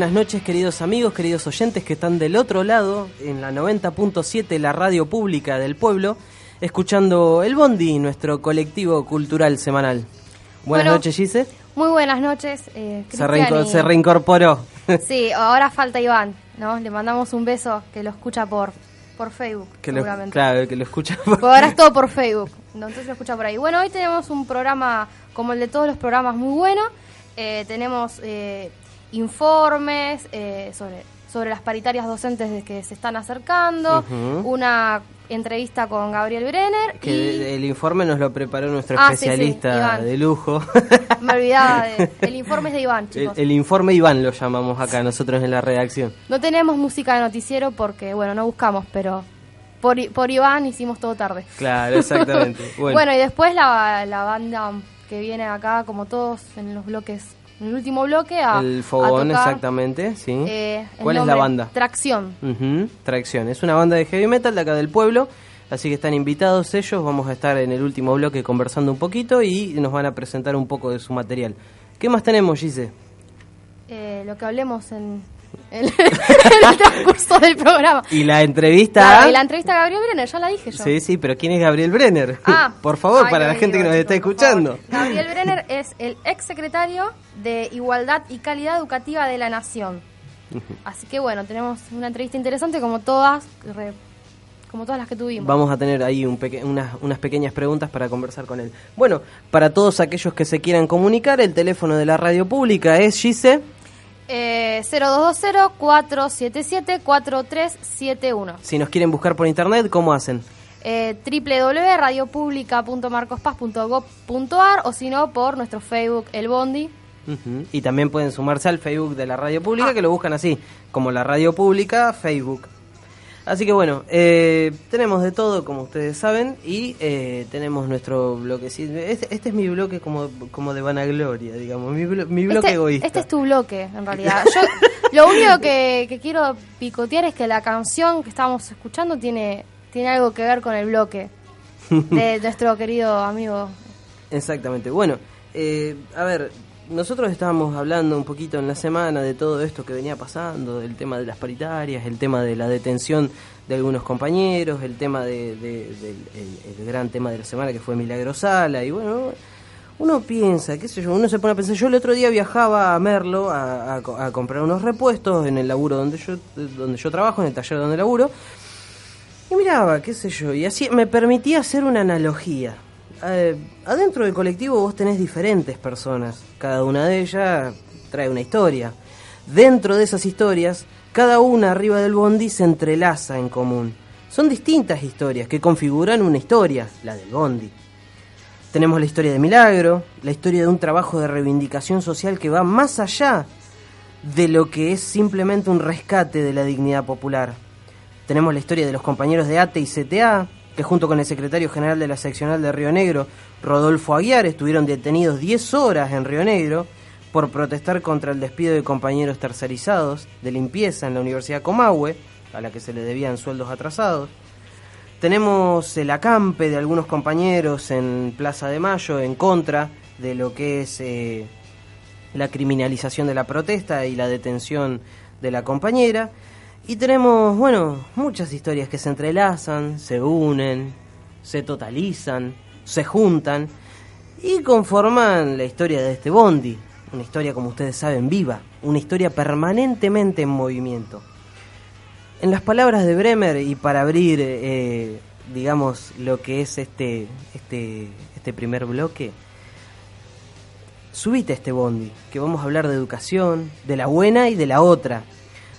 buenas noches queridos amigos, queridos oyentes que están del otro lado, en la 90.7, la radio pública del pueblo, escuchando El Bondi, nuestro colectivo cultural semanal. Buenas Bueno, noches Gise, Muy buenas noches, eh, se, Cristian reinco- y- se reincorporó. Sí, ahora falta Iván, ¿no? Le mandamos un beso que lo escucha por, por Facebook, que lo, seguramente. claro, que lo escucha. Porque ahora es todo por Facebook, ¿no? entonces lo escucha por ahí. Bueno, hoy tenemos un programa como el de todos los programas muy bueno. Eh, tenemos eh, informes eh, sobre, sobre las paritarias docentes de que se están acercando, una entrevista con Gabriel Brenner Que y el, informe nos lo preparó nuestro Ah, sí, sí, especialista de lujo. me olvidaba de, el informe es de Iván, el, chicos. el informe Iván lo llamamos acá nosotros en la redacción. No tenemos música de noticiero porque, bueno, no buscamos, pero por, por Iván hicimos todo tarde. Claro, exactamente. Bueno, Bueno, y después la, la banda que viene acá, como todos en los bloques, en el último bloque, a, el a fogón, tocar, exactamente, sí. eh, ¿Cuál es la banda? Tracción. Tracción. Es una banda de heavy metal de acá del pueblo. Así que están invitados ellos. Vamos a estar en el último bloque conversando un poquito y nos van a presentar un poco de su material. ¿Qué más tenemos, Gise? Eh, lo que hablemos en, en el transcurso del programa. Y la entrevista. Claro, y la entrevista a Gabriel Brenner, ya la dije yo. Sí, sí, pero ¿quién es Gabriel Brenner? Ah, por favor, ay, para la gente que nos está escuchando. favor. Gabriel Brenner es el ex secretario de Igualdad y Calidad Educativa de la Nación. Así que bueno, tenemos una entrevista interesante como todas, re- como todas las que tuvimos. Vamos a tener ahí un peque- unas, unas pequeñas preguntas para conversar con él. Bueno, para todos aquellos que se quieran comunicar, el teléfono de la radio pública es Gise. Eh, 0220-477-4371. Si nos quieren buscar por internet, ¿cómo hacen? Eh, www.radiopublica.marcospaz.gov.ar o si no por nuestro Facebook El Bondi. Y también pueden sumarse al Facebook de la Radio Pública, Ah. que lo buscan así, como la Radio Pública, Facebook. Así que bueno, eh, tenemos de todo, como ustedes saben, y eh, tenemos nuestro bloque. Este, este es mi bloque como, como de vanagloria, digamos, mi, blo- mi bloque este, egoísta. este es tu bloque, en realidad. Yo lo único que, que quiero picotear es que la canción que estábamos escuchando tiene, tiene algo que ver con el bloque de nuestro querido amigo. Exactamente. Bueno, eh, a ver, nosotros estábamos hablando un poquito en la semana de todo esto que venía pasando, del tema de las paritarias, el tema de la detención de algunos compañeros, el tema de, de- del el, el gran tema de la semana que fue Milagro Sala, y bueno, uno piensa, qué sé yo, uno se pone a pensar, yo el otro día viajaba a Merlo a comprar unos repuestos en el laburo donde yo, donde yo trabajo, en el taller donde laburo, y miraba, qué sé yo, y así me permitía hacer una analogía. Eh, adentro del colectivo vos tenés diferentes personas, cada una de ellas trae una historia. Dentro de esas historias, cada una arriba del bondi se entrelaza en común. Son distintas historias que configuran una historia, la del bondi. Tenemos la historia de Milagro, la historia de un trabajo de reivindicación social que va más allá de lo que es simplemente un rescate de la dignidad popular. Tenemos la historia de los compañeros de ATE y CTA, que junto con el secretario general de la seccional de Río Negro, Rodolfo Aguiar, estuvieron detenidos 10 horas en Río Negro por protestar contra el despido de compañeros tercerizados de limpieza en la Universidad Comahue, a la que se le debían sueldos atrasados. Tenemos el acampe de algunos compañeros en Plaza de Mayo en contra de lo que es eh, la criminalización de la protesta y la detención de la compañera. Y tenemos, bueno, muchas historias que se entrelazan, se unen, se totalizan, se juntan y conforman la historia de este bondi. Una historia, como ustedes saben, viva, una historia permanentemente en movimiento. En las palabras de Bremer, y para abrir, eh, digamos, lo que es este, este, este primer bloque, subite a este bondi, que vamos a hablar de educación, de la buena y de la otra,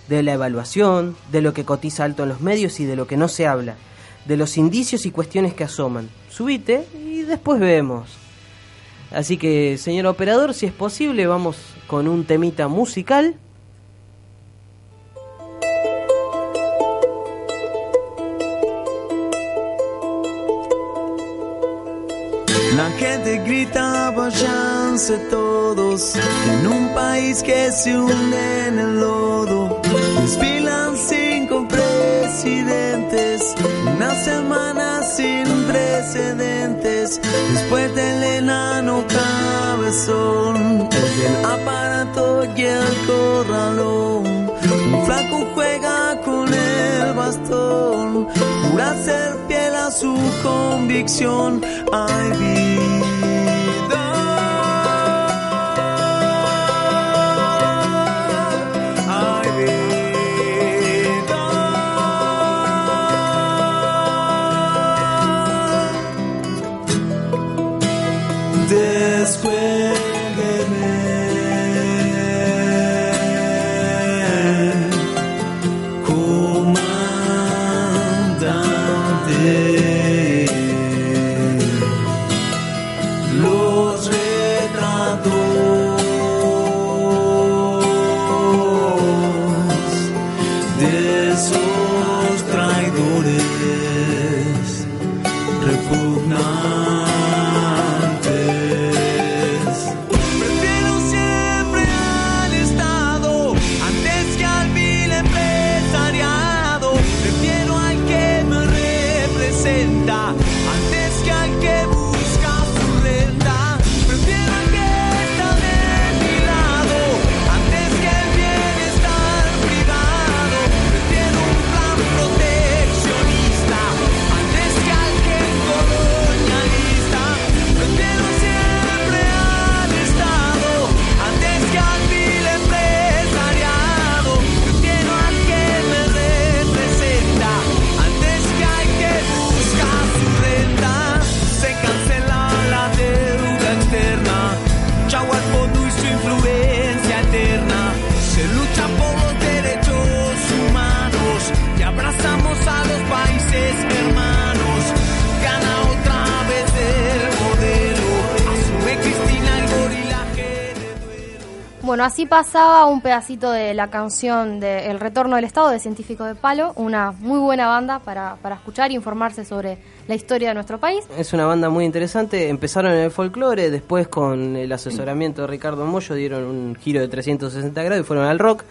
de la evaluación, de lo que cotiza alto en los medios y de lo que no se habla, de los indicios y cuestiones que asoman. Subite y después vemos. Así que, señor operador, si es posible, vamos con un temita musical. La gente grita, váyanse todos en un país que se hunde en el lodo. Desfilan cinco presidentes, una semana sin precedentes. Después del enano cabezón, el aparato y el corralón. Un flaco juega con el bastón, jura ser fiel a su convicción. Ay, Bueno, así pasaba un pedacito de la canción de El Retorno del Estado de Científico de Palo, una muy buena banda para, para escuchar e informarse sobre la historia de nuestro país. Es una banda muy interesante. Empezaron en el folclore, después con el asesoramiento de Ricardo Mollo dieron un giro de 360 grados y fueron al rock.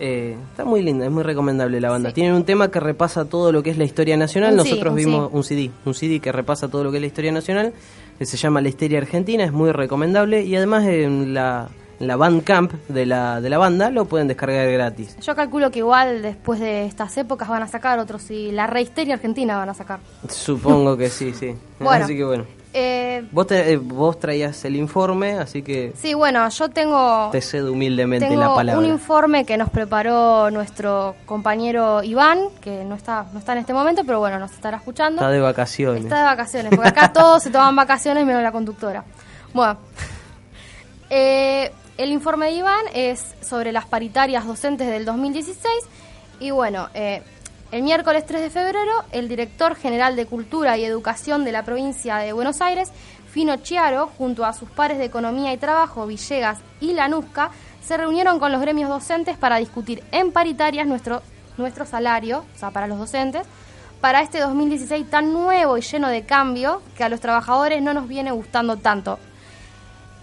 Eh, está muy linda, es muy recomendable la banda. Sí. Tienen un tema que repasa todo lo que es la historia nacional. Un sí, Nosotros un vimos sí. un CD, un CD que repasa todo lo que es la historia nacional. que se llama La Histeria Argentina, es muy recomendable. Y además en la, en la Bandcamp de la, de la banda lo pueden descargar gratis. Yo calculo que igual después de estas épocas van a sacar otros y la rehisteria argentina van a sacar. Supongo que sí, sí. Bueno. Así que bueno. Eh, Vos, te- eh, vos traías el informe, así que sí, bueno, yo tengo, te cedo humildemente tengo la palabra. un informe que nos preparó nuestro compañero Iván, que no está, no está en este momento, pero bueno, nos estará escuchando. Está de vacaciones. Está de vacaciones, porque acá todos se toman vacaciones menos la conductora. Bueno, eh, el informe de Iván es sobre las paritarias docentes del 2016 y bueno, eh, el miércoles 3 de febrero el director general de Cultura y Educación de la provincia de Buenos Aires, Fino Chiaro, junto a sus pares de Economía y Trabajo, Villegas y Lanusca, se reunieron con los gremios docentes para discutir en paritarias nuestro, nuestro salario, o sea, para los docentes, para este 2016 tan nuevo y lleno de cambio que a los trabajadores no nos viene gustando tanto.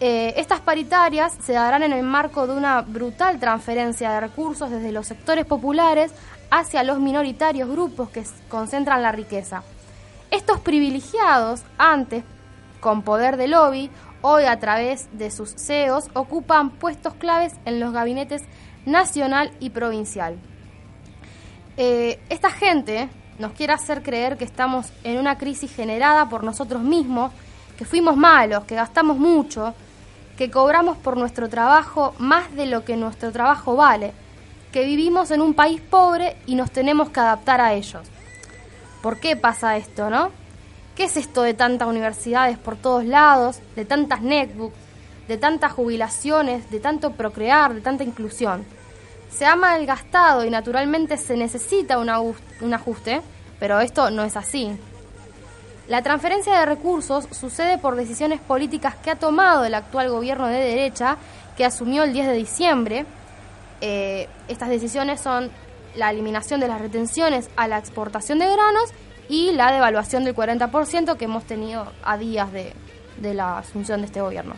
Eh, estas paritarias se darán en el marco de una brutal transferencia de recursos desde los sectores populares hacia los minoritarios grupos que concentran la riqueza. Estos privilegiados, antes con poder de lobby, hoy a través de sus CEOs, ocupan puestos claves en los gabinetes nacional y provincial. Eh, esta gente nos quiere hacer creer que estamos en una crisis generada por nosotros mismos, que fuimos malos, que gastamos mucho, que cobramos por nuestro trabajo más de lo que nuestro trabajo vale, que vivimos en un país pobre y nos tenemos que adaptar a ellos. ¿Por qué pasa esto, no? ¿Qué es esto de tantas universidades por todos lados, de tantas netbooks, de tantas jubilaciones, de tanto procrear, de tanta inclusión? Se ha malgastado y naturalmente se necesita un ajuste, pero esto no es así. La transferencia de recursos sucede por decisiones políticas que ha tomado el actual gobierno de derecha que asumió el 10 de diciembre. Eh, estas decisiones son la eliminación de las retenciones a la exportación de granos y la devaluación del 40% que hemos tenido a días de, la asunción de este gobierno.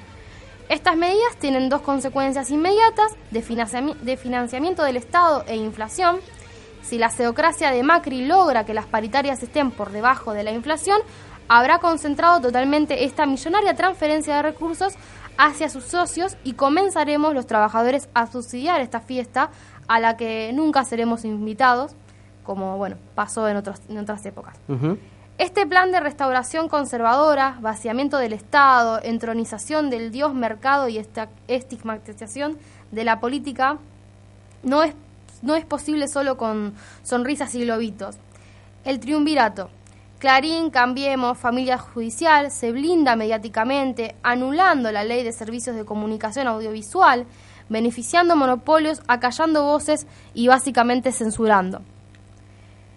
Estas medidas tienen dos consecuencias inmediatas de financiamiento del Estado e inflación. Si la seocracia de Macri logra que las paritarias estén por debajo de la inflación, habrá concentrado totalmente esta millonaria transferencia de recursos hacia sus socios y comenzaremos los trabajadores a subsidiar esta fiesta a la que nunca seremos invitados, como bueno, pasó en, otros, en otras épocas. Este plan de restauración conservadora, vaciamiento del Estado, entronización del dios mercado y esta estigmatización de la política no es, no es posible solo con sonrisas y globitos. El triunvirato. Clarín, Cambiemos, Familia Judicial se blinda mediáticamente, anulando la ley de servicios de comunicación audiovisual, beneficiando monopolios, acallando voces y básicamente censurando.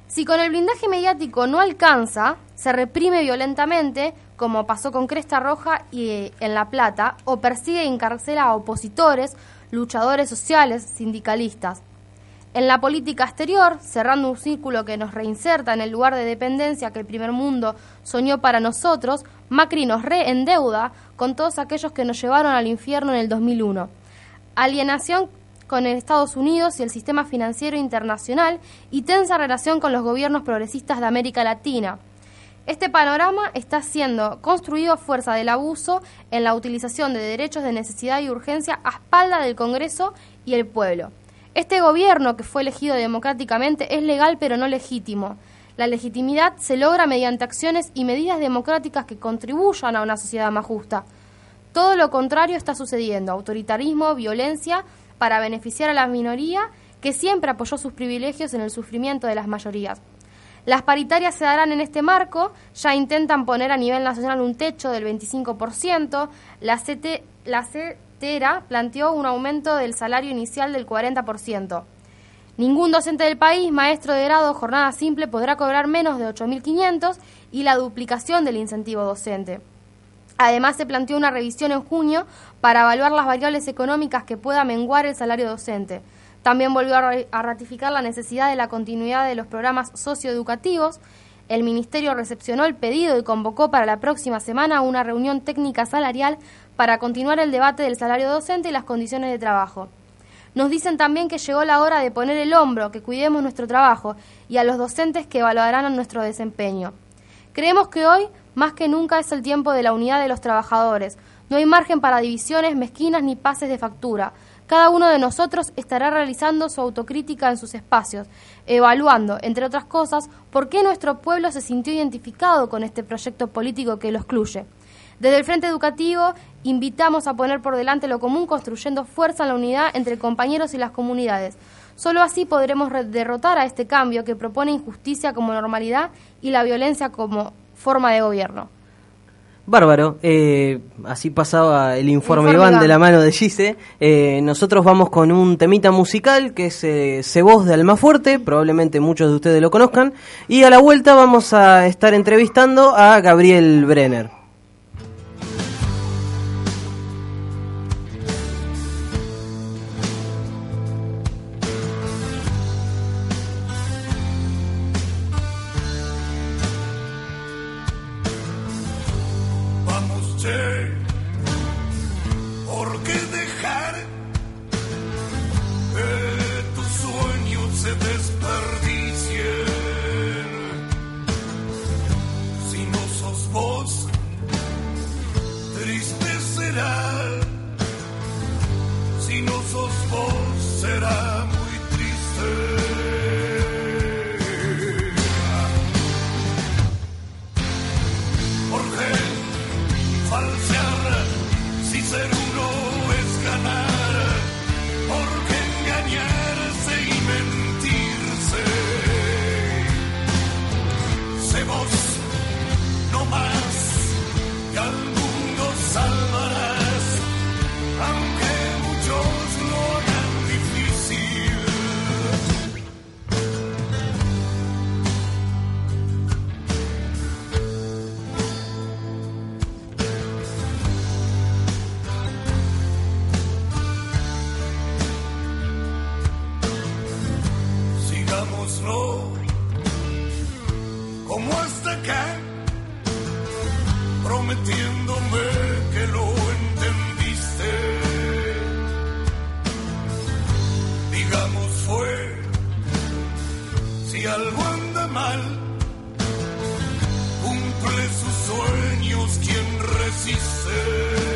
Si con el blindaje mediático no alcanza, se reprime violentamente, como pasó con Cresta Roja y eh, en La Plata, o persigue y encarcela a opositores, luchadores sociales, sindicalistas. En la política exterior, cerrando un círculo que nos reinserta en el lugar de dependencia que el primer mundo soñó para nosotros, Macri nos reendeuda con todos aquellos que nos llevaron al infierno en el 2001. Alienación con Estados Unidos y el sistema financiero internacional y tensa relación con los gobiernos progresistas de América Latina. Este panorama está siendo construido a fuerza del abuso en la utilización de derechos de necesidad y urgencia a espalda del Congreso y el pueblo. Este gobierno, que fue elegido democráticamente, es legal pero no legítimo. La legitimidad se logra mediante acciones y medidas democráticas que contribuyan a una sociedad más justa. Todo lo contrario está sucediendo, autoritarismo, violencia, para beneficiar a la minoría que siempre apoyó sus privilegios en el sufrimiento de las mayorías. Las paritarias se darán en este marco, ya intentan poner a nivel nacional un techo del 25%, la, CT, la Planteó un aumento del salario inicial del 40%. Ningún docente del país, maestro de grado, jornada simple, podrá cobrar menos de 8.500 y la duplicación del incentivo docente. Además, se planteó una revisión en junio para evaluar las variables económicas que pueda menguar el salario docente. También volvió a ratificar la necesidad de la continuidad de los programas socioeducativos. El Ministerio recepcionó el pedido y convocó para la próxima semana una reunión técnica salarial para continuar el debate del salario docente y las condiciones de trabajo. Nos dicen también que llegó la hora de poner el hombro, que cuidemos nuestro trabajo y a los docentes que evaluarán nuestro desempeño. Creemos que hoy, más que nunca, es el tiempo de la unidad de los trabajadores. No hay margen para divisiones mezquinas ni pases de factura. Cada uno de nosotros estará realizando su autocrítica en sus espacios, evaluando, entre otras cosas, por qué nuestro pueblo se sintió identificado con este proyecto político que lo excluye. Desde el Frente Educativo invitamos a poner por delante lo común construyendo fuerza en la unidad entre compañeros y las comunidades. Solo así podremos re- derrotar a este cambio que propone injusticia como normalidad y la violencia como forma de gobierno. Bárbaro, eh, así pasaba el informe, Iván. de la mano de Gise. Eh, nosotros vamos con un temita musical que es eh, Se Voz de Almafuerte, probablemente muchos de ustedes lo conozcan. Y a la vuelta vamos a estar entrevistando a Gabriel Brenner. Si algo anda mal, cumple sus sueños quien resiste.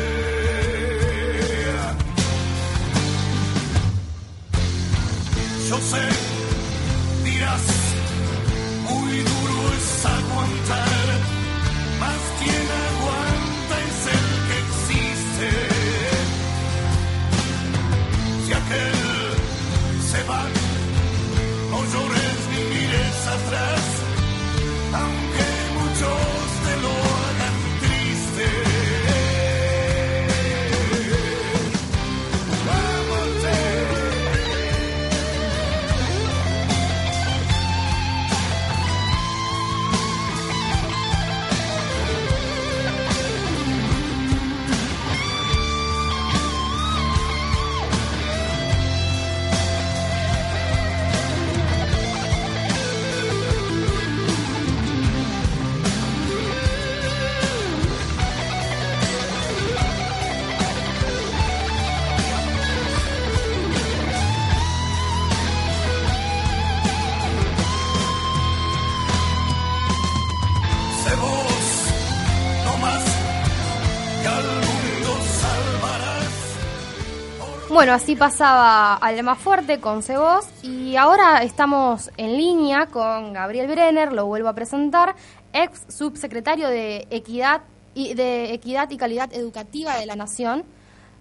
Bueno, así pasaba Alma Fuerte con Cebos y ahora estamos en línea con Gabriel Brenner, lo vuelvo a presentar, ex subsecretario de Equidad y de Equidad y Calidad Educativa de la Nación.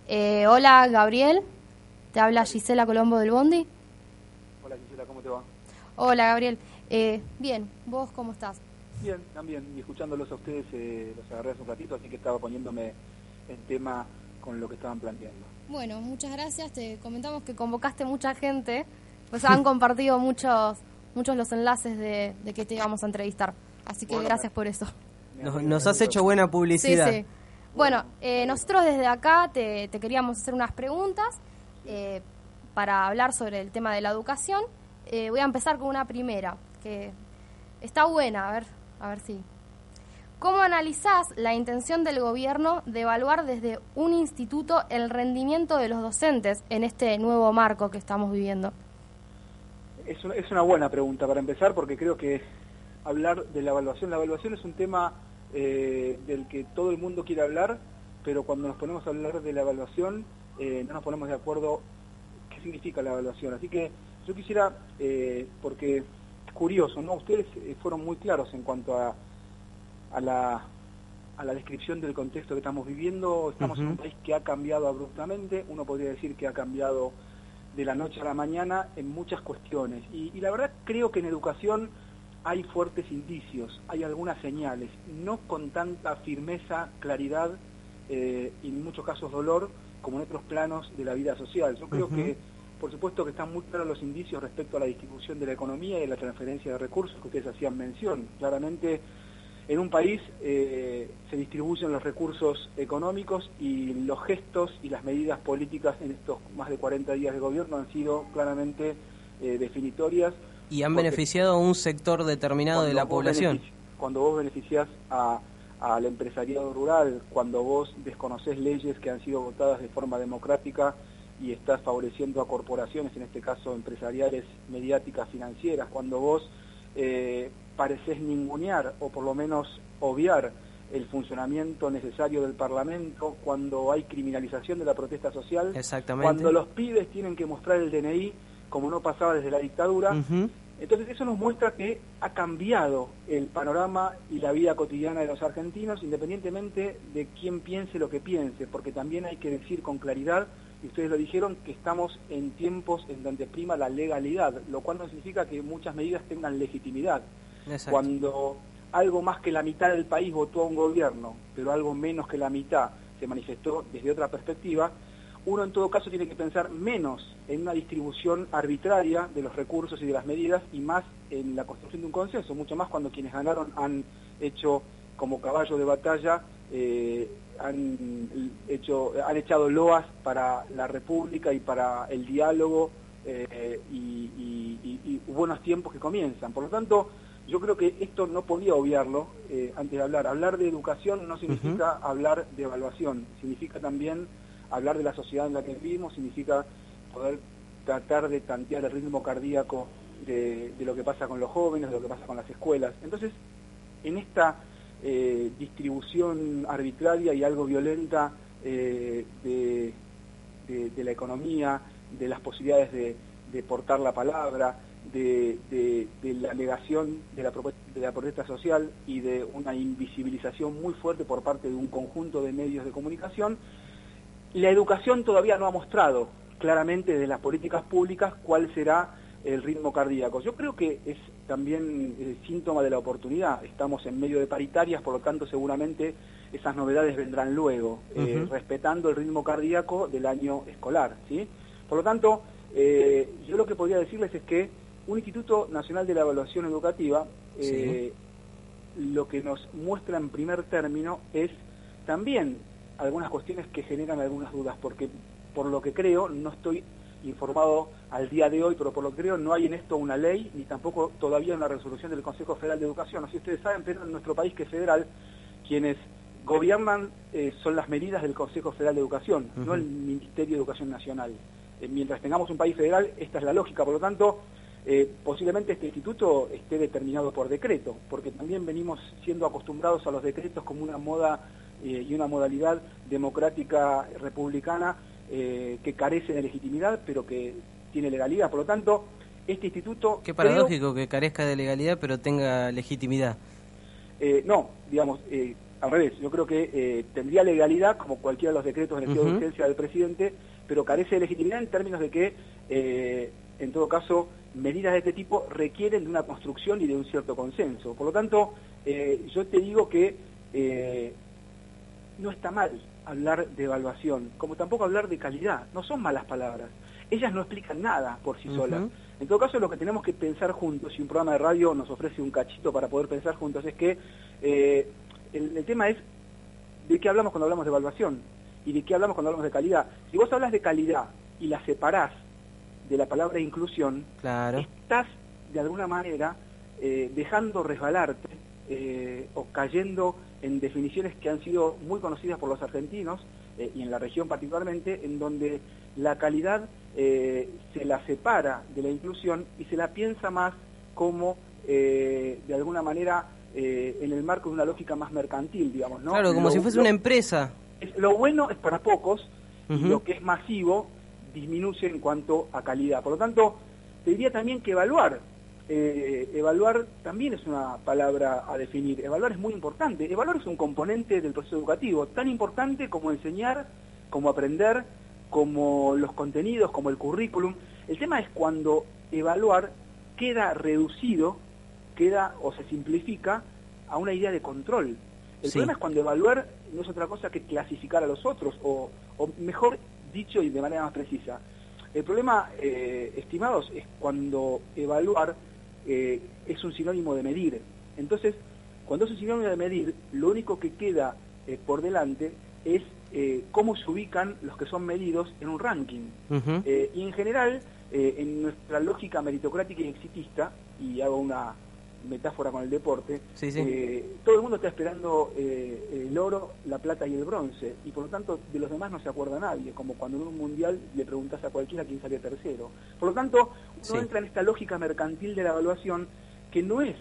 Eh, hola Gabriel, te habla Gisela Colombo del Bondi. Hola Gisela, ¿cómo te va? Hola Gabriel, Eh, bien, ¿vos cómo estás? Bien, también, y escuchándolos a ustedes eh, los agarré hace un ratito, así que estaba poniéndome en tema con lo que estaban planteando. Bueno, muchas gracias. Te comentamos que convocaste mucha gente, pues han compartido muchos muchos los enlaces de, de que te íbamos a entrevistar. Así que Bueno, gracias por eso. Nos, has hecho buena Sí, publicidad. sí. Bueno, eh, nosotros desde acá te, te queríamos hacer unas preguntas eh, para hablar sobre el tema de la educación. Eh, voy a empezar con una primera, que está buena, a ver, a ver si. ¿Cómo analizás la intención del gobierno de evaluar desde un instituto el rendimiento de los docentes en este nuevo marco que estamos viviendo? Es una, buena pregunta para empezar, porque creo que hablar de la evaluación, la evaluación es un tema eh, del que todo el mundo quiere hablar, pero cuando nos ponemos a hablar de la evaluación, eh, no nos ponemos de acuerdo qué significa la evaluación. Así que yo quisiera, eh, porque es curioso, ¿no? Ustedes fueron muy claros en cuanto a, a la a la descripción del contexto que estamos viviendo. Estamos en un país que ha cambiado abruptamente, uno podría decir que ha cambiado de la noche a la mañana en muchas cuestiones. Y, y la verdad creo que en educación hay fuertes indicios, hay algunas señales, no con tanta firmeza, claridad eh, y en muchos casos dolor como en otros planos de la vida social. Yo creo que, por supuesto, que están muy claros los indicios respecto a la distribución de la economía y de la transferencia de recursos que ustedes hacían mención. Claramente, en un país eh, se distribuyen los recursos económicos y los gestos y las medidas políticas en estos más de 40 días de gobierno han sido claramente eh, definitorias. Y han beneficiado a un sector determinado de la población. Cuando vos beneficiás a- al empresariado rural, cuando vos desconocés leyes que han sido votadas de forma democrática y estás favoreciendo a corporaciones, en este caso empresariales, mediáticas, financieras, cuando vos eh, pareces ningunear o por lo menos obviar el funcionamiento necesario del Parlamento, cuando hay criminalización de la protesta social, Exactamente. cuando los pibes tienen que mostrar el DNI como no pasaba desde la dictadura, entonces eso nos muestra que ha cambiado el panorama y la vida cotidiana de los argentinos, independientemente de quién piense lo que piense, porque también hay que decir con claridad, y ustedes lo dijeron, que estamos en tiempos en donde prima la legalidad, lo cual no significa que muchas medidas tengan legitimidad. Exacto. Cuando algo más que la mitad del país votó a un gobierno, pero algo menos que la mitad se manifestó desde otra perspectiva, uno en todo caso tiene que pensar menos en una distribución arbitraria de los recursos y de las medidas y más en la construcción de un consenso, mucho más cuando quienes ganaron han hecho como caballo de batalla, eh, han hecho, han echado loas para la república y para el diálogo eh, y, y- y- y buenos tiempos que comienzan. Por lo tanto, yo creo que esto no podía obviarlo eh, antes de hablar. Hablar de educación no significa hablar de evaluación, significa también hablar de la sociedad en la que vivimos, significa poder tratar de tantear el ritmo cardíaco de, de lo que pasa con los jóvenes, de lo que pasa con las escuelas. Entonces, en esta eh, distribución arbitraria y algo violenta eh, de, de- de la economía, de las posibilidades de, de portar la palabra, de, de- de la negación de la, de la protesta social y de una invisibilización muy fuerte por parte de un conjunto de medios de comunicación, la educación todavía no ha mostrado claramente desde las políticas públicas cuál será el ritmo cardíaco. Yo creo que es también eh, síntoma de la oportunidad. Estamos en medio de paritarias, por lo tanto seguramente esas novedades vendrán luego, eh, respetando el ritmo cardíaco del año escolar. ¿sí? Por lo tanto, eh, yo lo que podría decirles es que un Instituto Nacional de la Evaluación Educativa eh, lo que nos muestra en primer término es también algunas cuestiones que generan algunas dudas, porque por lo que creo, no estoy informado al día de hoy, pero por lo que creo no hay en esto una ley, ni tampoco todavía una resolución del Consejo Federal de Educación. Si ustedes saben, pero en nuestro país que es federal, quienes gobiernan eh, son las medidas del Consejo Federal de Educación, no el Ministerio de Educación Nacional. Eh, mientras tengamos un país federal, esta es la lógica, por lo tanto, eh, posiblemente este instituto esté determinado por decreto, porque también venimos siendo acostumbrados a los decretos como una moda eh, y una modalidad democrática republicana eh, que carece de legitimidad, pero que tiene legalidad. Por lo tanto, este instituto... Qué creo- paradójico que carezca de legalidad pero tenga legitimidad. Eh, no, digamos, eh, al revés. Yo creo que eh, tendría legalidad como cualquiera de los decretos de estado de Ujú. urgencia del presidente, pero carece de legitimidad en términos de que, en todo caso, medidas de este tipo requieren de una construcción y de un cierto consenso. Por lo tanto, yo te digo que no está mal hablar de evaluación, como tampoco hablar de calidad. No son malas palabras. Ellas no explican nada por sí solas. En todo caso, lo que tenemos que pensar juntos, y un programa de radio nos ofrece un cachito para poder pensar juntos, es que eh, el, el tema es de qué hablamos cuando hablamos de evaluación y de qué hablamos cuando hablamos de calidad. Si vos hablas de calidad y la separás de la palabra inclusión, Claro. estás de alguna manera eh, dejando resbalarte eh, o cayendo en definiciones que han sido muy conocidas por los argentinos eh, y en la región particularmente, en donde la calidad eh, se la separa de la inclusión y se la piensa más como eh, de alguna manera eh, en el marco de una lógica más mercantil, digamos, ¿no? Claro, como Lo- si fuese lo- una empresa. es- lo bueno es para pocos y lo que es masivo disminuye en cuanto a calidad. Por lo tanto, te diría también que evaluar, eh, evaluar también es una palabra a definir. Evaluar es muy importante. Evaluar es un componente del proceso educativo, tan importante como enseñar, como aprender, como los contenidos, como el currículum. El tema es cuando evaluar queda reducido, queda o se simplifica a una idea de control. El Sí. problema es cuando evaluar no es otra cosa que clasificar a los otros, o, o mejor dicho y de manera más precisa. El problema, eh, estimados, es cuando evaluar eh, es un sinónimo de medir. Entonces, cuando es un sinónimo de medir, lo único que queda eh, por delante es eh, cómo se ubican los que son medidos en un ranking. Eh, y en general, eh, en nuestra lógica meritocrática y exitista, y hago una metáfora con el deporte, Sí, sí. eh, todo el mundo está esperando eh, el oro, la plata y el bronce, y por lo tanto de los demás no se acuerda nadie, como cuando en un mundial le preguntas a cualquiera quién salió tercero. Por lo tanto, uno Sí. entra en esta lógica mercantil de la evaluación que no es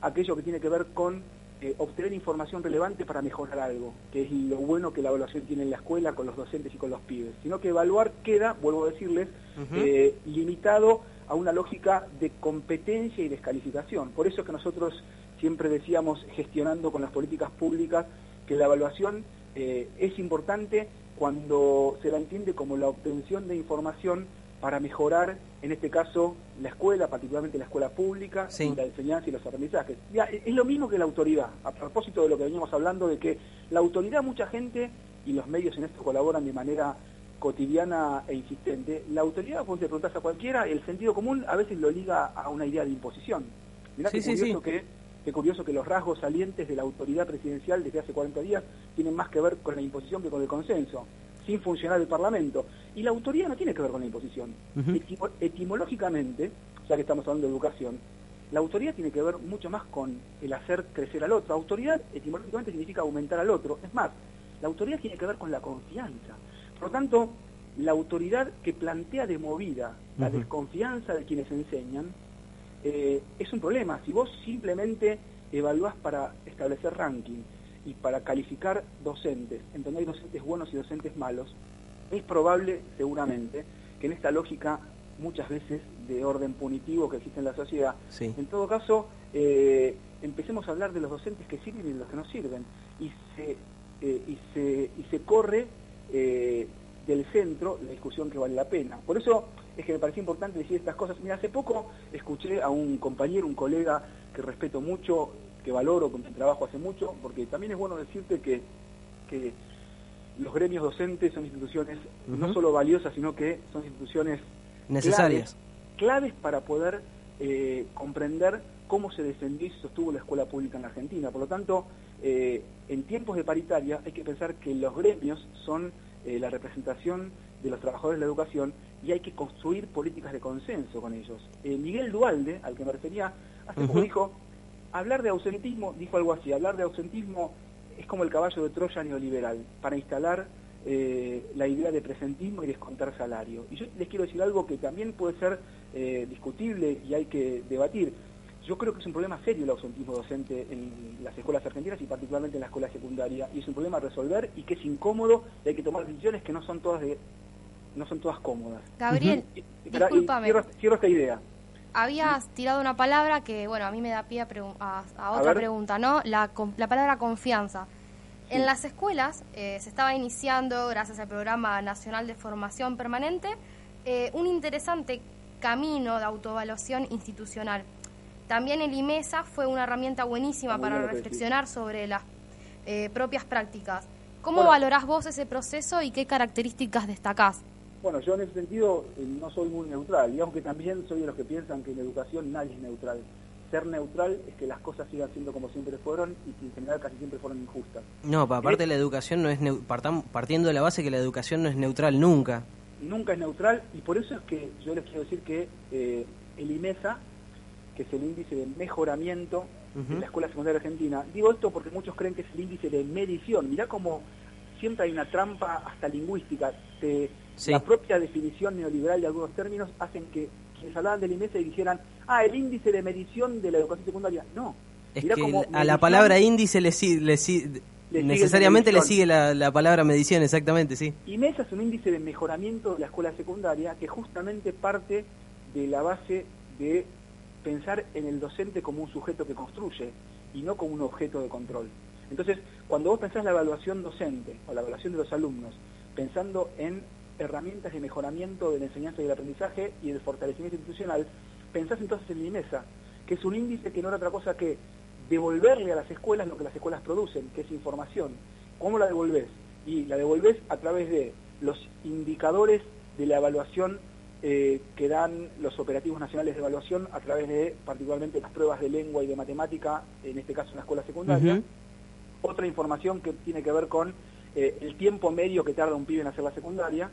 aquello que tiene que ver con eh, obtener información relevante para mejorar algo, que es lo bueno que la evaluación tiene en la escuela con los docentes y con los pibes, sino que evaluar queda, vuelvo a decirles, Ujú. eh, limitado a una lógica de competencia y descalificación. Por eso que nosotros siempre decíamos, gestionando con las políticas públicas, que la evaluación eh, es importante cuando se la entiende como la obtención de información para mejorar, en este caso, la escuela, particularmente la escuela pública, Sí. y la enseñanza y los aprendizajes. Ya, es es lo mismo que la autoridad, a propósito de lo que veníamos hablando, de que la autoridad, mucha gente, y los medios en esto colaboran de manera cotidiana e insistente, la autoridad, vos le preguntás a cualquiera, el sentido común a veces lo liga a una idea de imposición. Mirá Sí, qué, curioso sí. Que, qué curioso que los rasgos salientes de la autoridad presidencial desde hace 40 días tienen más que ver con la imposición que con el consenso, sin funcionar el Parlamento. Y la autoridad no tiene que ver con la imposición. Etimo- etimológicamente, ya que estamos hablando de educación, La autoridad tiene que ver mucho más con el hacer crecer al otro. Autoridad etimológicamente significa aumentar al otro. Es más, la autoridad tiene que ver con la confianza. Por lo tanto, la autoridad que plantea de movida la desconfianza de quienes enseñan eh, es un problema. Si vos simplemente evaluás para establecer ranking y para calificar docentes, en donde hay docentes buenos y docentes malos, es probable, seguramente, que en esta lógica muchas veces de orden punitivo que existe en la sociedad, Sí. en todo caso, eh, empecemos a hablar de los docentes que sirven y de los que no sirven. Y se, eh, y se, y se corre eh, del centro la discusión que vale la pena. Por eso es que me pareció importante decir estas cosas. Mira, hace poco escuché a un compañero, un colega que respeto mucho, que valoro, con quien trabajo hace mucho, porque también es bueno decirte que, que los gremios docentes son instituciones no solo valiosas, sino que son instituciones Necesarias. claves, claves para poder eh, comprender cómo se defendió y sostuvo la escuela pública en la Argentina. Por lo tanto, eh, en tiempos de paritaria hay que pensar que los gremios son eh, la representación de los trabajadores de la educación y hay que construir políticas de consenso con ellos. Eh, Miguel Dualde, al que me refería, hace poco dijo, hablar de ausentismo, dijo algo así, hablar de ausentismo es como el caballo de Troya neoliberal, para instalar eh, la idea de presentismo y descontar salario. Y yo les quiero decir algo que también puede ser eh, discutible y hay que debatir. Yo creo que es un problema serio el ausentismo docente en las escuelas argentinas y particularmente en la escuela secundaria y es un problema a resolver y que es incómodo y hay que tomar decisiones que no son todas de no son todas cómodas. Gabriel, discúlpame. cierro, cierro esta idea. habías tirado una palabra que, bueno, a mí me da pie a, otra pregunta, ¿no? La, la palabra confianza. Sí. En las escuelas eh, se estaba iniciando, gracias al Programa Nacional de Formación Permanente, eh, un interesante camino de autoevaluación institucional. También el IMESA fue una herramienta buenísima muy para bien reflexionar sobre las eh, propias prácticas. ¿Cómo Bueno. valorás vos ese proceso y qué características destacás? Bueno, yo en ese sentido eh, no soy muy neutral, y aunque también soy de los que piensan que en educación nadie es neutral. Ser neutral es que las cosas sigan siendo como siempre fueron y que en general casi siempre fueron injustas. No, pa- aparte Eh, la educación no es partiendo de la base que la educación no es neutral nunca. Nunca es neutral y por eso es que yo les quiero decir que eh, el IMESA, que es el índice de mejoramiento de la Escuela Secundaria Argentina, digo esto porque muchos creen que es el índice de medición. Mirá como siempre hay una trampa hasta lingüística. Te- Sí. La propia definición neoliberal de algunos términos hacen que quienes hablaban del y dijeran, ah, el índice de medición de la educación secundaria. No. Es Mirá que cómo a la palabra índice le, si- le si- Le necesariamente le sigue la, la palabra medición, exactamente, sí. IMESA es un índice de mejoramiento de la escuela secundaria que justamente parte de la base de pensar en el docente como un sujeto que construye y no como un objeto de control. Entonces, cuando vos pensás la evaluación docente o la evaluación de los alumnos, pensando en herramientas de mejoramiento de la enseñanza y del aprendizaje y del fortalecimiento institucional, pensás entonces en el IMESA, que es un índice que no era otra cosa que devolverle a las escuelas lo que las escuelas producen, que es información. ¿Cómo la devolvés? Y la devolvés a través de los indicadores de la evaluación eh, que dan los operativos nacionales de evaluación a través de particularmente las pruebas de lengua y de matemática, en este caso en la escuela secundaria. Otra información que tiene que ver con eh, el tiempo medio que tarda un pibe en hacer la secundaria.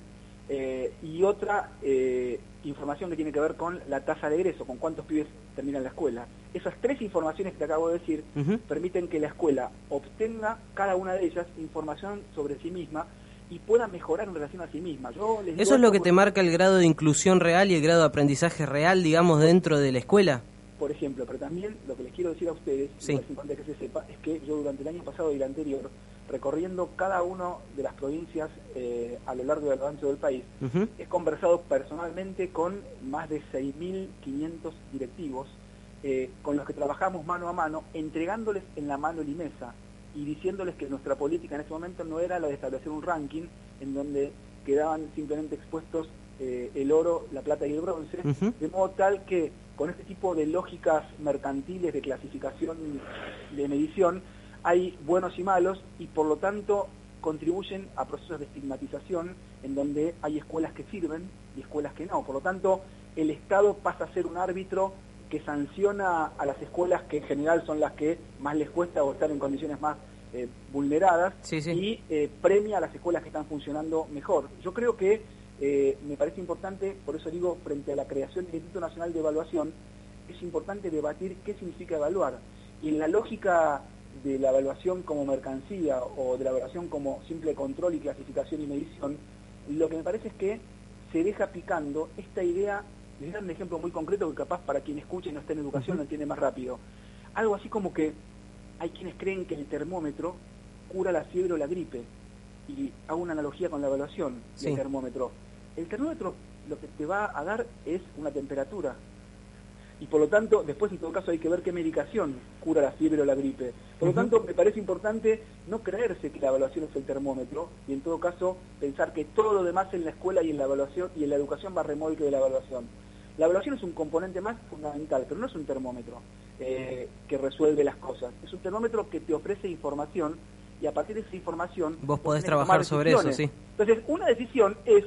eh, y otra eh, información que tiene que ver con la tasa de egreso, con cuántos pibes terminan la escuela. Esas tres informaciones que te acabo de decir permiten que la escuela obtenga cada una de ellas información sobre sí misma y pueda mejorar en relación a sí misma. Yo les digo Eso es lo que te marca el grado de inclusión real y el grado de aprendizaje real, digamos, dentro de la escuela. Por ejemplo, pero también lo que les quiero decir a ustedes, Sí. es importante que se sepa, es que yo durante el año pasado y el anterior, recorriendo cada una de las provincias eh, a lo largo y a lo ancho del país, he conversado personalmente con más de 6.500 directivos eh, con los que trabajamos mano a mano, entregándoles en la mano el IMESA y diciéndoles que nuestra política en ese momento no era la de establecer un ranking en donde quedaban simplemente expuestos eh, el oro, la plata y el bronce, de modo tal que con este tipo de lógicas mercantiles de clasificación de medición hay buenos y malos y por lo tanto contribuyen a procesos de estigmatización en donde hay escuelas que sirven y escuelas que no. Por lo tanto, el Estado pasa a ser un árbitro que sanciona a las escuelas que en general son las que más les cuesta o están en condiciones más eh, vulneradas Sí, sí. y eh, premia a las escuelas que están funcionando mejor. Yo creo que eh, me parece importante, por eso digo, frente a la creación del Instituto Nacional de Evaluación, es importante debatir qué significa evaluar. Y en la lógica de la evaluación como mercancía o de la evaluación como simple control y clasificación y medición, lo que me parece es que se deja picando esta idea, les voy un ejemplo muy concreto que capaz para quien escuche y no esté en educación lo entiende más rápido. Algo así como que hay quienes creen que el termómetro cura la fiebre o la gripe. Y hago una analogía con la evaluación del Sí. termómetro. El termómetro lo que te va a dar es una temperatura. Y por lo tanto, después en todo caso hay que ver qué medicación cura la fiebre o la gripe. Por lo tanto, me parece importante no creerse que la evaluación es el termómetro y en todo caso pensar que todo lo demás en la escuela y en la evaluación y en la educación va remolque de la evaluación. La evaluación es un componente más fundamental, pero no es un termómetro eh, que resuelve las cosas. Es un termómetro que te ofrece información y a partir de esa información... Vos podés trabajar sobre eso, sí. Entonces, una decisión es,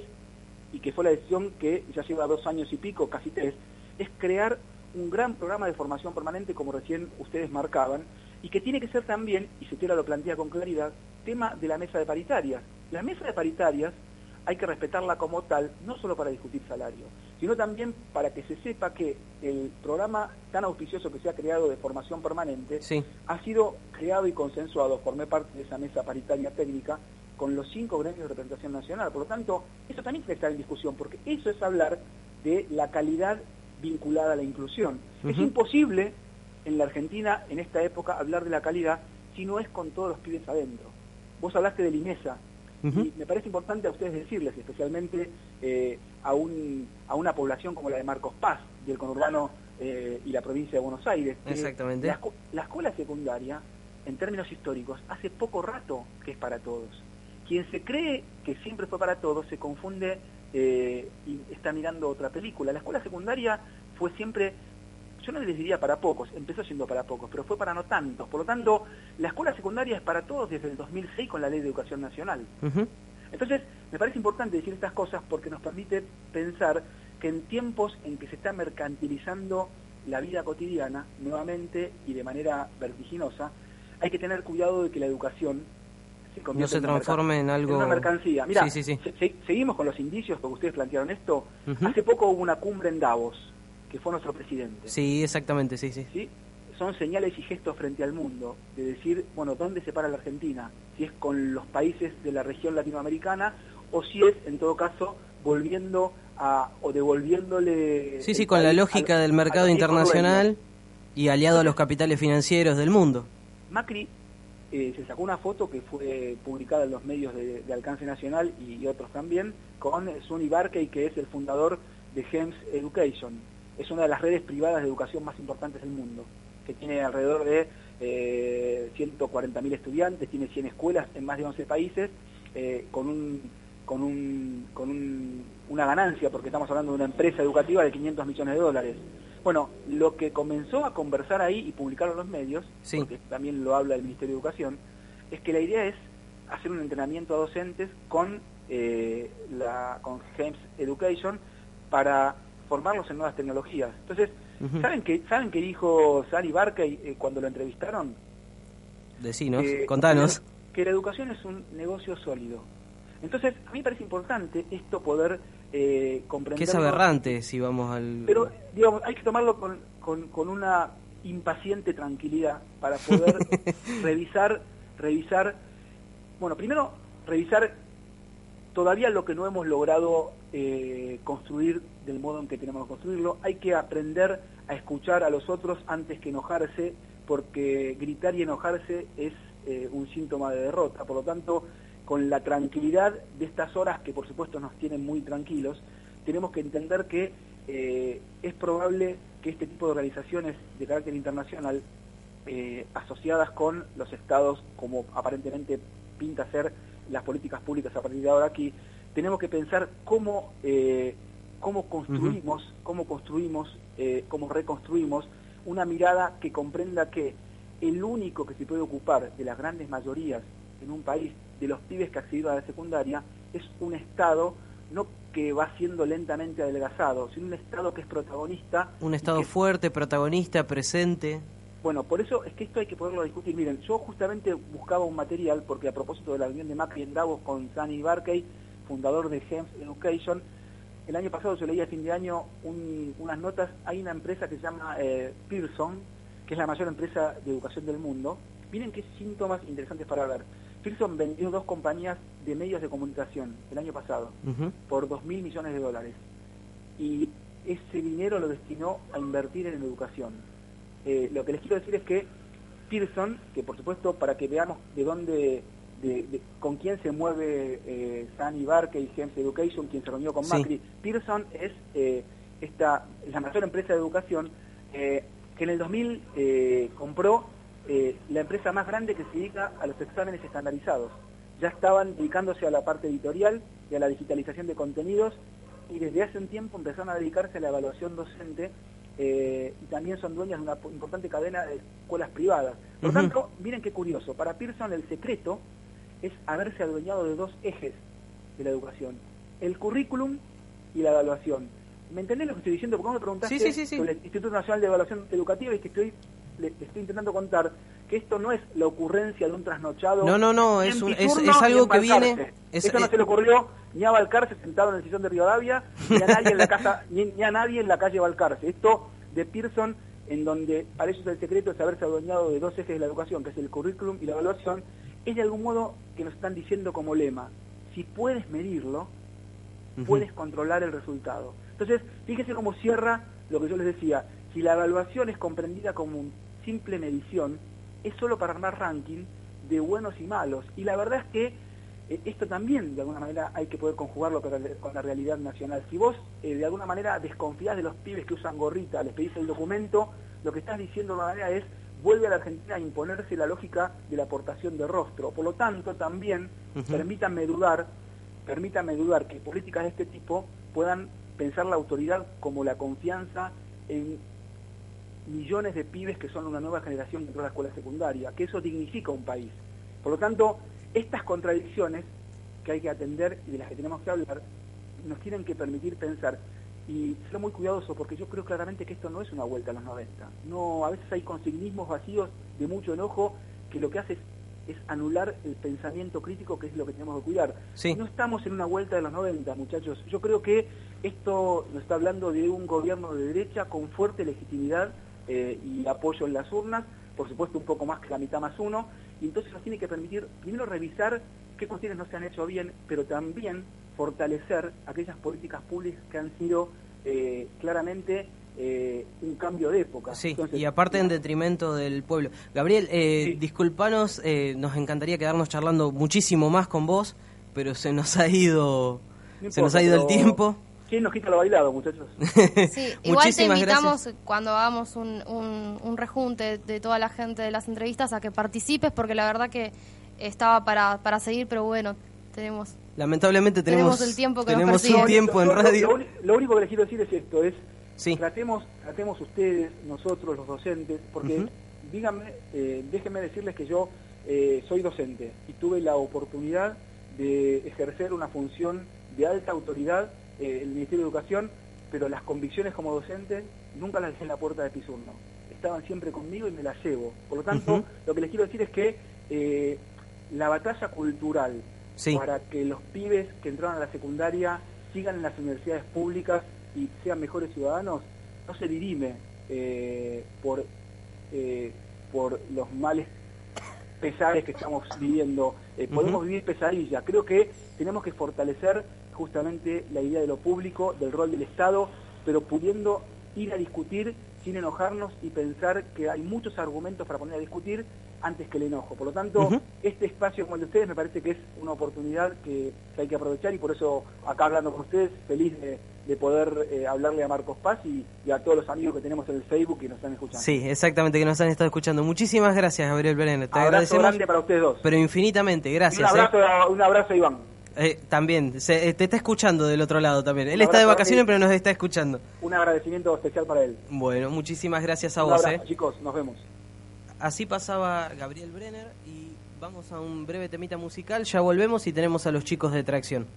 y que fue la decisión que ya lleva dos años y pico, casi tres, es crear un gran programa de formación permanente, como recién ustedes marcaban, y que tiene que ser también, y Setera lo plantea con claridad, tema de la mesa de paritarias. La mesa de paritarias hay que respetarla como tal, no solo para discutir salario, sino también para que se sepa que el programa tan auspicioso que se ha creado de formación permanente Sí. ha sido creado y consensuado, formé parte de esa mesa paritaria técnica con los cinco gremios de representación nacional. Por lo tanto, eso también tiene que estar en discusión, porque eso es hablar de la calidad vinculada a la inclusión. Es imposible en la Argentina, en esta época, hablar de la calidad si no es con todos los pibes adentro. Vos hablaste del INESA, Y me parece importante a ustedes decirles, especialmente eh, a, un, a una población como la de Marcos Paz, del conurbano eh, y la provincia de Buenos Aires. que Exactamente. La, la escuela secundaria, en términos históricos, hace poco rato que es para todos. Quien se cree que siempre fue para todos se confunde eh, y está mirando otra película. La escuela secundaria fue siempre yo no les diría para pocos, empezó siendo para pocos, pero fue para no tantos. Por lo tanto, la escuela secundaria es para todos desde el 2006 con la Ley de Educación Nacional. Entonces, me parece importante decir estas cosas porque nos permite pensar que en tiempos en que se está mercantilizando la vida cotidiana, nuevamente y de manera vertiginosa, hay que tener cuidado de que la educación se No se en una transforme en algo... una mercancía. Mira, Sí, sí, sí. se- se- seguimos con los indicios porque ustedes plantearon esto. Hace poco hubo una cumbre en Davos, que fue nuestro presidente. Sí, exactamente, sí, sí. ¿sí? Son señales y gestos frente al mundo, de decir, bueno, ¿dónde se para la Argentina? Si es con los países de la región latinoamericana o si es, en todo caso, volviendo a, o devolviéndole... Sí, sí, con la lógica del mercado internacional y aliado a los capitales financieros del mundo. Macri eh, se sacó una foto que fue publicada en los medios de, de alcance nacional y, y otros también, con Sunny Barkey, que es el fundador de GEMS Education. Es una de las redes privadas de educación más importantes del mundo, que tiene alrededor de eh, 140.000 estudiantes, tiene 100 escuelas en más de 11 países, eh, con un con un, con un- una ganancia, porque estamos hablando de una empresa educativa de 500 millones de dólares. Bueno, lo que comenzó a conversar ahí y publicaron los medios, Sí. porque también lo habla el Ministerio de Educación, es que la idea es hacer un entrenamiento a docentes con, eh, la, con James Education para formarlos en nuevas tecnologías. Entonces. ¿saben qué ¿saben qué dijo Sally Barkey eh, cuando lo entrevistaron? Decinos, Que- contanos. Que la educación es un negocio sólido. Entonces, a mí me parece importante esto poder eh, comprender... Que es aberrante si vamos al... Pero, digamos, hay que tomarlo con, con, con una impaciente tranquilidad para poder revisar, revisar, bueno, primero, revisar todavía lo que no hemos logrado eh, construir del modo en que tenemos que construirlo. Hay que aprender a escuchar a los otros antes que enojarse, porque gritar y enojarse es eh, un síntoma de derrota. Por lo tanto, con la tranquilidad de estas horas, que por supuesto nos tienen muy tranquilos, tenemos que entender que eh, es probable que este tipo de organizaciones de carácter internacional, eh, asociadas con los estados, como aparentemente pinta ser las políticas públicas a partir de ahora aquí, tenemos que pensar cómo, cómo construimos, cómo construimos, eh, cómo reconstruimos una mirada que comprenda que el único que se puede ocupar de las grandes mayorías en un país de los pibes que accedieron a la secundaria es un Estado no que va siendo lentamente adelgazado, sino un Estado que es protagonista. Un Estado que- fuerte, protagonista, presente. bueno, por eso es que esto hay que poderlo discutir. Miren, yo justamente buscaba un material, porque a propósito de la reunión de Macri en Davos con Sunny Barkey, fundador de Gems Education, el año pasado yo leí a fin de año un- unas notas, hay una empresa que se llama eh, Pearson, que es la mayor empresa de educación del mundo. Miren qué síntomas interesantes para ver. Pearson vendió dos compañías de medios de comunicación el año pasado por 2 mil millones de dólares. Y ese dinero lo destinó a invertir en educación. Eh, lo que les quiero decir es que Pearson, que por supuesto para que veamos de dónde, de- de- con quién se mueve eh, Sani Barker y James Education, quien se reunió con Sí. Macri, Pearson es eh, esta, la mayor empresa de educación eh, que en el 2000 eh, compró eh, la empresa más grande que se dedica a los exámenes estandarizados. Ya estaban dedicándose a la parte editorial y a la digitalización de contenidos y desde hace un tiempo empezaron a dedicarse a la evaluación docente eh, y también son dueñas de una po- importante cadena de escuelas privadas. Por Ujú. tanto, miren qué curioso, para Pearson el secreto es haberse adueñado de dos ejes de la educación, el currículum y la evaluación. ¿Me entendés lo que estoy diciendo? Porque vos me preguntaste Sí, sí, sí, sí. sobre el Instituto Nacional de Evaluación Educativa y que estoy, le, estoy intentando contar que esto no es la ocurrencia de un trasnochado. No, no, no, es un- es- algo que viene- Balcarce. es- Esto no eh, se le ocurrió ni a Balcarce sentado en el sillón de Rivadavia, ni a nadie en la casa, ni, ni a nadie en la calle Balcarce. Esto de Pearson, en donde para ellos el secreto es haberse adueñado de dos ejes de la educación, que es el currículum y la evaluación, es de algún modo que nos están diciendo como lema, si puedes medirlo, puedes controlar el resultado. Entonces, fíjese cómo cierra lo que yo les decía. Si la evaluación es comprendida como una simple medición, es solo para armar ranking de buenos y malos. Y la verdad es que eh, esto también, de alguna manera, hay que poder conjugarlo con la, con la realidad nacional. Si vos, eh, de alguna manera, desconfías de los pibes que usan gorrita, les pedís el documento, lo que estás diciendo de alguna manera es vuelve a la Argentina a imponerse la lógica de la aportación de rostro. Por lo tanto, también, permítanme dudar, permítanme dudar que políticas de este tipo puedan pensar la autoridad como la confianza en millones de pibes que son una nueva generación dentro de la escuela secundaria, que eso dignifica un país. Por lo tanto, estas contradicciones que hay que atender y de las que tenemos que hablar, nos tienen que permitir pensar y ser muy cuidadoso porque yo creo claramente que esto no es una vuelta a los 90. No, a veces hay consignismos vacíos de mucho enojo que lo que hace es, es anular el pensamiento crítico que es lo que tenemos que cuidar. Sí. No estamos en una vuelta de los 90, muchachos. Yo creo que esto nos está hablando de un gobierno de derecha con fuerte legitimidad eh, y apoyo en las urnas, por supuesto un poco más que la mitad más uno, y entonces nos tiene que permitir primero revisar qué cuestiones no se han hecho bien, pero también fortalecer aquellas políticas públicas que han sido eh, claramente eh, un cambio de época. Sí, Entonces, y aparte en detrimento del pueblo. Gabriel, eh, Sí. disculpanos, eh, nos encantaría quedarnos charlando muchísimo más con vos, pero se nos ha ido, no se nos ha ido el tiempo. ¿Quién nos quita lo bailado, muchachos? Sí, igual te Muchísimas invitamos cuando hagamos un, un, un rejunte de toda la gente de las entrevistas a que participes porque la verdad que estaba para, para seguir, pero bueno, tenemos... Lamentablemente tenemos, Tenemos el tiempo que nos tenemos persigue. un tiempo en lo- radio. Lo, único que les quiero decir es esto, es Sí. tratemos, tratemos ustedes, nosotros, los docentes, porque díganme, eh, déjenme decirles que yo eh, soy docente y tuve la oportunidad de ejercer una función de alta autoridad eh, en el Ministerio de Educación, pero las convicciones como docente nunca las dejé en la puerta de Pisurno. Estaban siempre conmigo y me las llevo. Por lo tanto, lo que les quiero decir es que eh, la batalla cultural Sí. para que los pibes que entraron a la secundaria sigan en las universidades públicas y sean mejores ciudadanos, no se dirime eh, por, eh, por los males pesares que estamos viviendo. Eh, podemos vivir pesadilla. Creo que tenemos que fortalecer justamente la idea de lo público, del rol del Estado, pero pudiendo ir a discutir sin enojarnos y pensar que hay muchos argumentos para poner a discutir antes que el enojo. Por lo tanto, este espacio como el de ustedes me parece que es una oportunidad que, hay que aprovechar y por eso acá hablando con ustedes, feliz de, de poder eh, hablarle a Marcos Paz y, y a todos los amigos que tenemos en el Facebook que nos están escuchando. Sí, exactamente, que nos han estado escuchando. Muchísimas gracias, Gabriel Brenner. Te abrazo agradecemos, grande para ustedes dos. pero infinitamente, Y gracias. un ¿eh? a- un abrazo a Iván. Eh, también, se- eh, te está escuchando del otro lado también. Él está de vacaciones, pero nos está escuchando. Un agradecimiento especial para él. Bueno, muchísimas gracias a un vos. abrazo, chicos. Nos vemos. Así pasaba Gabriel Brenner y vamos a un breve temita musical. Ya volvemos y tenemos a los chicos de tracción.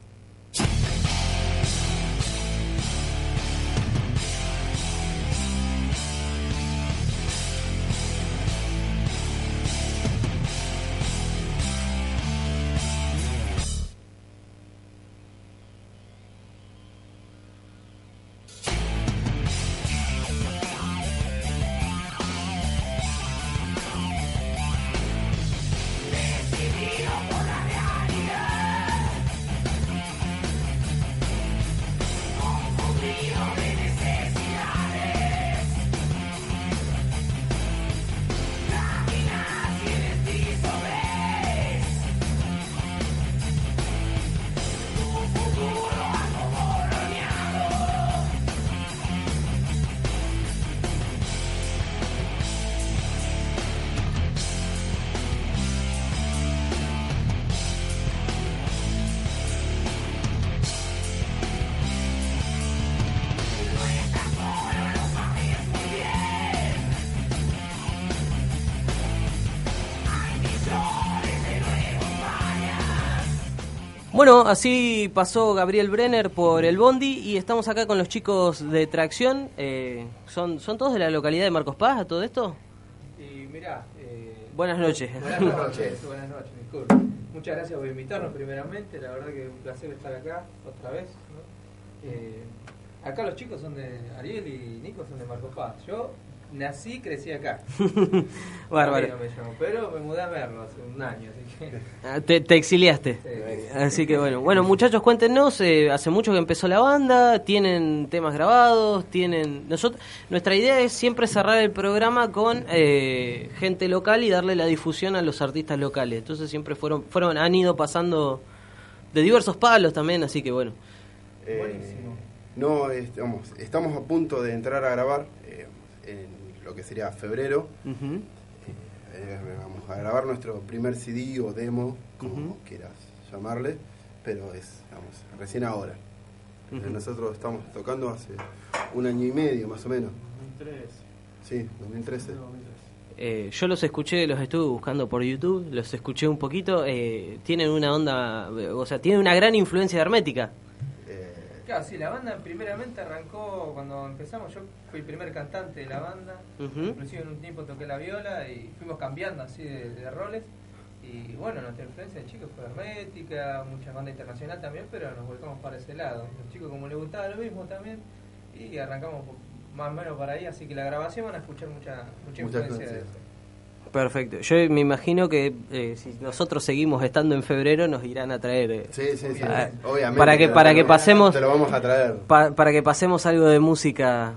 Bueno, así pasó Gabriel Brenner por el Bondi y estamos acá con los chicos de Tracción. Eh, ¿son, ¿Son todos de la localidad de Marcos Paz a todo esto? Y mirá, eh, Buenas noches. buenas noches, buenas noches, disculpe. Muchas gracias por invitarnos primeramente, la verdad que es un placer estar acá otra vez. ¿no? Eh, acá los chicos son de, Ariel y Nico son de Marcos Paz. Yo nací, crecí acá. Bárbaro. Todavía no me llamo, pero me mudé a verlo hace un año, así que... Ah, Te, te exiliaste. Sí. Así que bueno, bueno muchachos, cuéntenos, eh, hace mucho que empezó la banda, tienen temas grabados, tienen... nosotros Nuestra idea es siempre cerrar el programa con eh, gente local y darle la difusión a los artistas locales. Entonces siempre fueron, fueron han ido pasando de diversos palos también, así que bueno. Eh, Buenísimo. No, estamos, estamos a punto de entrar a grabar eh, en lo que sería febrero. Ujú. Eh, vamos a grabar nuestro primer CD o demo, como quieras llamarle, pero es, vamos, recién ahora. Eh. Nosotros estamos tocando hace un año y medio más o menos. 2003. Sí, 2013. Eh, yo los escuché, los estuve buscando por YouTube, los escuché un poquito, eh, tienen una onda, eh, o sea, tienen una gran influencia hermética. Claro, sí, la banda primeramente arrancó cuando empezamos. Yo fui el primer cantante de la banda. Inclusive en un tiempo toqué la viola y fuimos cambiando así de, de roles. Y bueno, nuestra influencia de chicos fue hermética, mucha banda internacional también, pero nos volcamos para ese lado. Los chicos como les gustaba lo mismo también y arrancamos más o menos para ahí, así que la grabación van a escuchar mucha, mucha Mucha influencia de eso. Perfecto. Yo me imagino que eh, si nosotros seguimos estando en febrero nos irán a traer eh, sí, sí, sí, obviamente. para que- te lo- para que pasemos- Te lo vamos a traer. pa- para que pasemos algo de música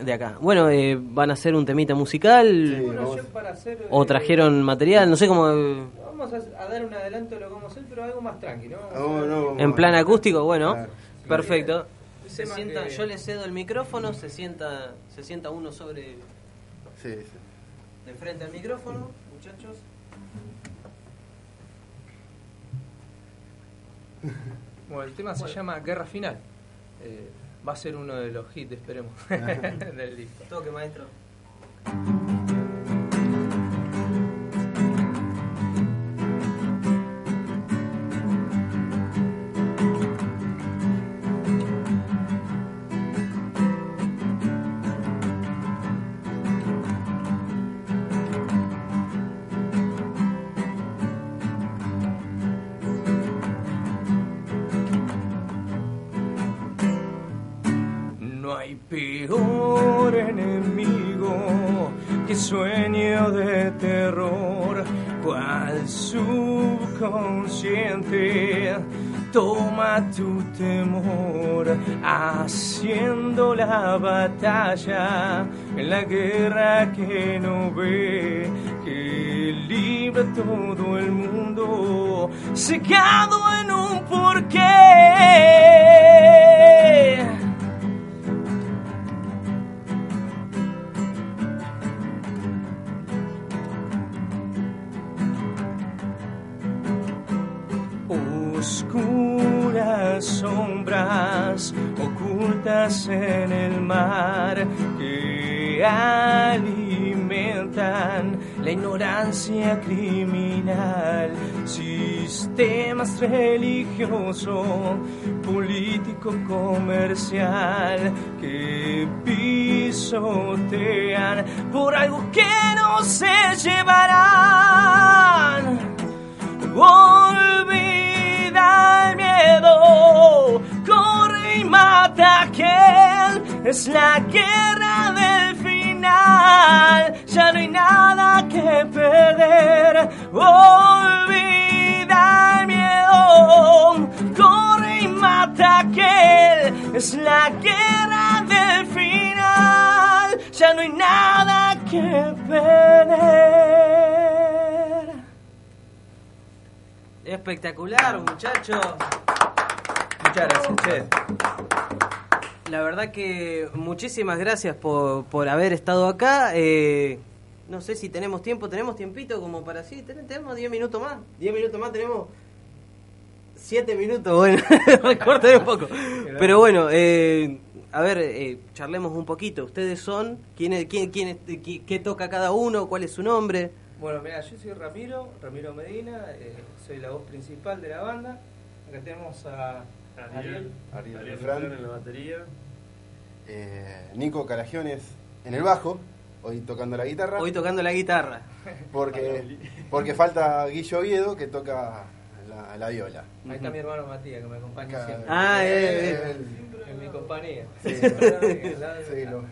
de acá. Bueno, eh, van a hacer un temita musical Sí. Bueno, yo para hacer... o eh, trajeron material, no sé cómo eh, Vamos a, a dar un adelanto de lo que vamos a hacer, pero algo más tranquilo. No, no, en plan acústico, bueno, Claro. perfecto. El Se tema sienta, que- yo le cedo el micrófono, se sienta se sienta uno sobre Sí, sí. De frente al micrófono, muchachos. Bueno, el tema se llama Guerra Final. Eh, va a ser uno de los hits, esperemos, del disco. Toque, maestro. Subconsciente toma tu temor, haciendo la batalla en la guerra que no ve, que libra todo el mundo, secado en un porqué. Sombras ocultas en el mar que alimentan la ignorancia criminal, sistemas religioso, político, comercial que pisotean por algo que no se llevarán. Olvida el miedo, y mata a aquel. Es la guerra del final, ya no hay nada que perder. Olvida el miedo, corre y mata aquel. Es la guerra del final, ya no hay nada que perder. Espectacular, muchachos. Muchas gracias. La verdad que muchísimas gracias por, por haber estado acá. Eh, no sé si tenemos tiempo, tenemos tiempito como para sí, ten- tenemos 10 minutos más. 10 minutos más, tenemos 7 minutos, bueno, recorten un poco. Pero bueno, eh, a ver, eh, charlemos un poquito. ¿Ustedes son? ¿Quién, es- quién, quién es- qué, qué toca cada uno? ¿Cuál es su nombre? Bueno, mira, yo soy Ramiro, Ramiro Medina, eh, soy la voz principal de la banda. Acá tenemos a Ariel. Ariel Ariel. Fran en la batería. Eh, Nico Calagiones en el bajo, hoy tocando la guitarra. Hoy tocando la guitarra. Porque, porque falta Guillo Oviedo que toca la, la viola. Ahí está mi hermano Matías que me acompaña Acá. siempre. Ah, eh, eh. En mi compañía. Sí. Sí, lo-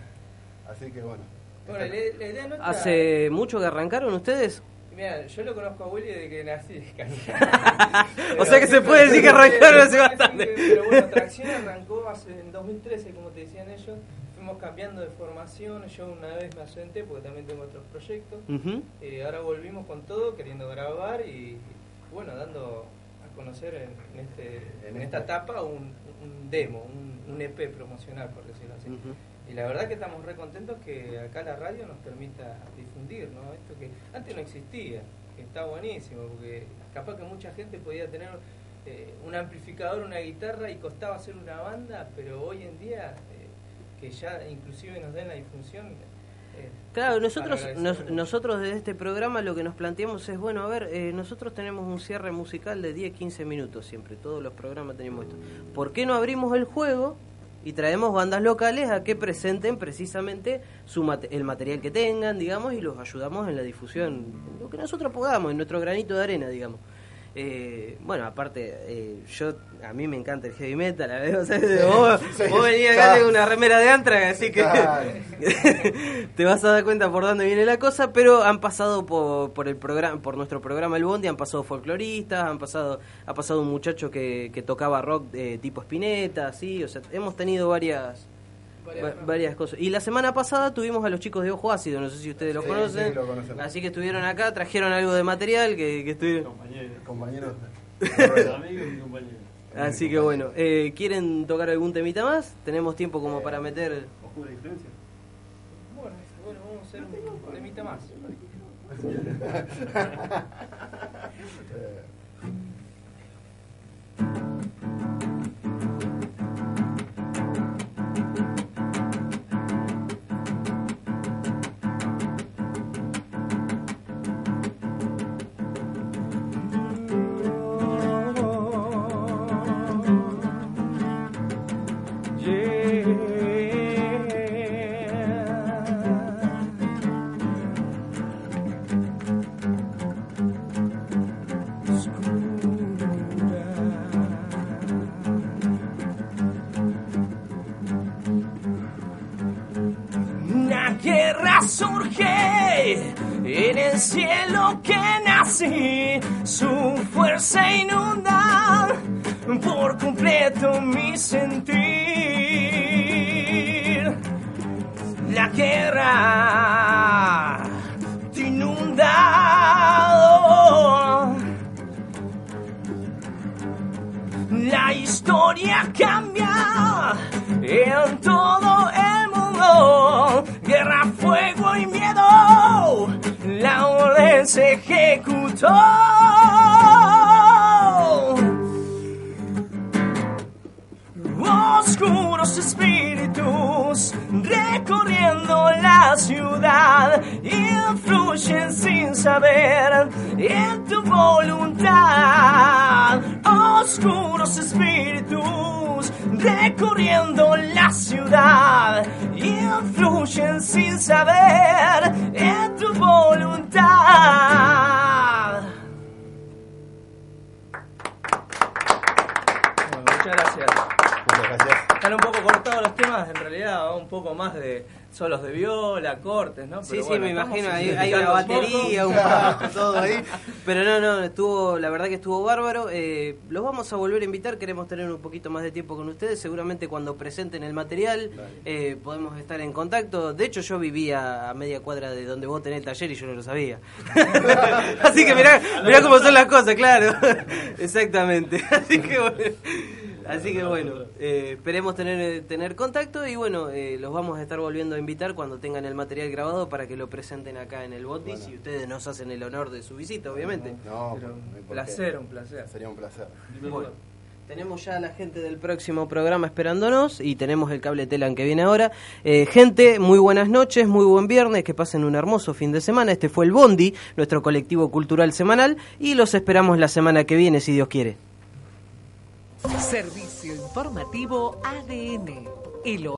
así que bueno. Bueno, la, la idea nuestra... ¿Hace mucho que arrancaron ustedes? Mira, yo lo conozco a Willy desde que nací. O sea que se puede decir que arrancaron hace bastante. Pero bueno, Tracción arrancó hace, en 2013, como te decían ellos. Fuimos cambiando de formación. Yo una vez me ausenté porque también tengo otros proyectos. Eh, ahora volvimos con todo, queriendo grabar y, bueno, dando a conocer en, en este, En esta- etapa un, un demo, un, un EP promocional, por decirlo así. Y la verdad que estamos re contentos que acá la radio nos permita difundir, ¿no? Esto que antes no existía, que está buenísimo, porque capaz que mucha gente podía tener eh, un amplificador, una guitarra y costaba hacer una banda, pero hoy en día eh, que ya inclusive nos den la difusión. eh, Claro, nosotros nos- nosotros desde este programa lo que nos planteamos es, bueno, a ver, eh, nosotros tenemos un cierre musical de 10-15 minutos siempre, todos los programas tenemos esto. ¿Por qué no abrimos el juego y traemos bandas locales a que presenten precisamente su mate- el material que tengan, digamos, y los ayudamos en la difusión, lo que nosotros podamos, en nuestro granito de arena, digamos. Eh, bueno, aparte, eh, yo a mí me encanta el heavy metal, ¿eh? O sea, vos, Sí, vos venís acá con una remera de Antrax, así que te vas a dar cuenta por dónde viene la cosa, pero han pasado por, por el programa, por nuestro programa El Bondi, han pasado folcloristas, han pasado, ha pasado un muchacho que, que tocaba rock eh, tipo Spinetta, así, o sea, hemos tenido varias Varias va- ramas. varias cosas. Y la semana pasada tuvimos a los chicos de Ojo Ácido, no sé si ustedes los Sí, conocen. sí, lo conocemos. Así que estuvieron acá, trajeron algo de material que, que estuvieron. Compañero. Compañeros. Amigos y compañeros. Así que bueno, eh, ¿quieren tocar algún temita más? Tenemos tiempo como para meter... Oscura influencia. Bueno, bueno, vamos a hacer un, un temita más. su fuerza inunda por completo mi sentir. La guerra te inunda. oh. La historia cambia en en tu voluntad. Oscuros espíritus recorriendo la ciudad influyen sin saber poco más de solos de viola, cortes, ¿no? Sí, Pero sí, bueno, me imagino, hay, hay una batería, un bajo, todo ahí. Pero no, no, estuvo, la verdad que estuvo bárbaro. Eh, los vamos a volver a invitar, queremos tener un poquito más de tiempo con ustedes. Seguramente cuando presenten el material eh, podemos estar en contacto. De hecho, yo vivía a media cuadra de donde vos tenés el taller y yo no lo sabía. Así que mirá, mirá cómo son las cosas, claro. Exactamente. Así que bueno. Así que bueno, eh, esperemos tener tener contacto y bueno, eh, los vamos a estar volviendo a invitar cuando tengan el material grabado para que lo presenten acá en el Bondi, si ustedes nos hacen el honor de su visita, obviamente. No, Pero un placer, un placer. Sería un placer. Bueno, tenemos ya a la gente del próximo programa esperándonos y tenemos el cable Telan que viene ahora. Eh, gente, muy buenas noches, muy buen viernes, que pasen un hermoso fin de semana. Este fue el Bondi, nuestro colectivo cultural semanal, y los esperamos la semana que viene, si Dios quiere. Servicio informativo ADN. El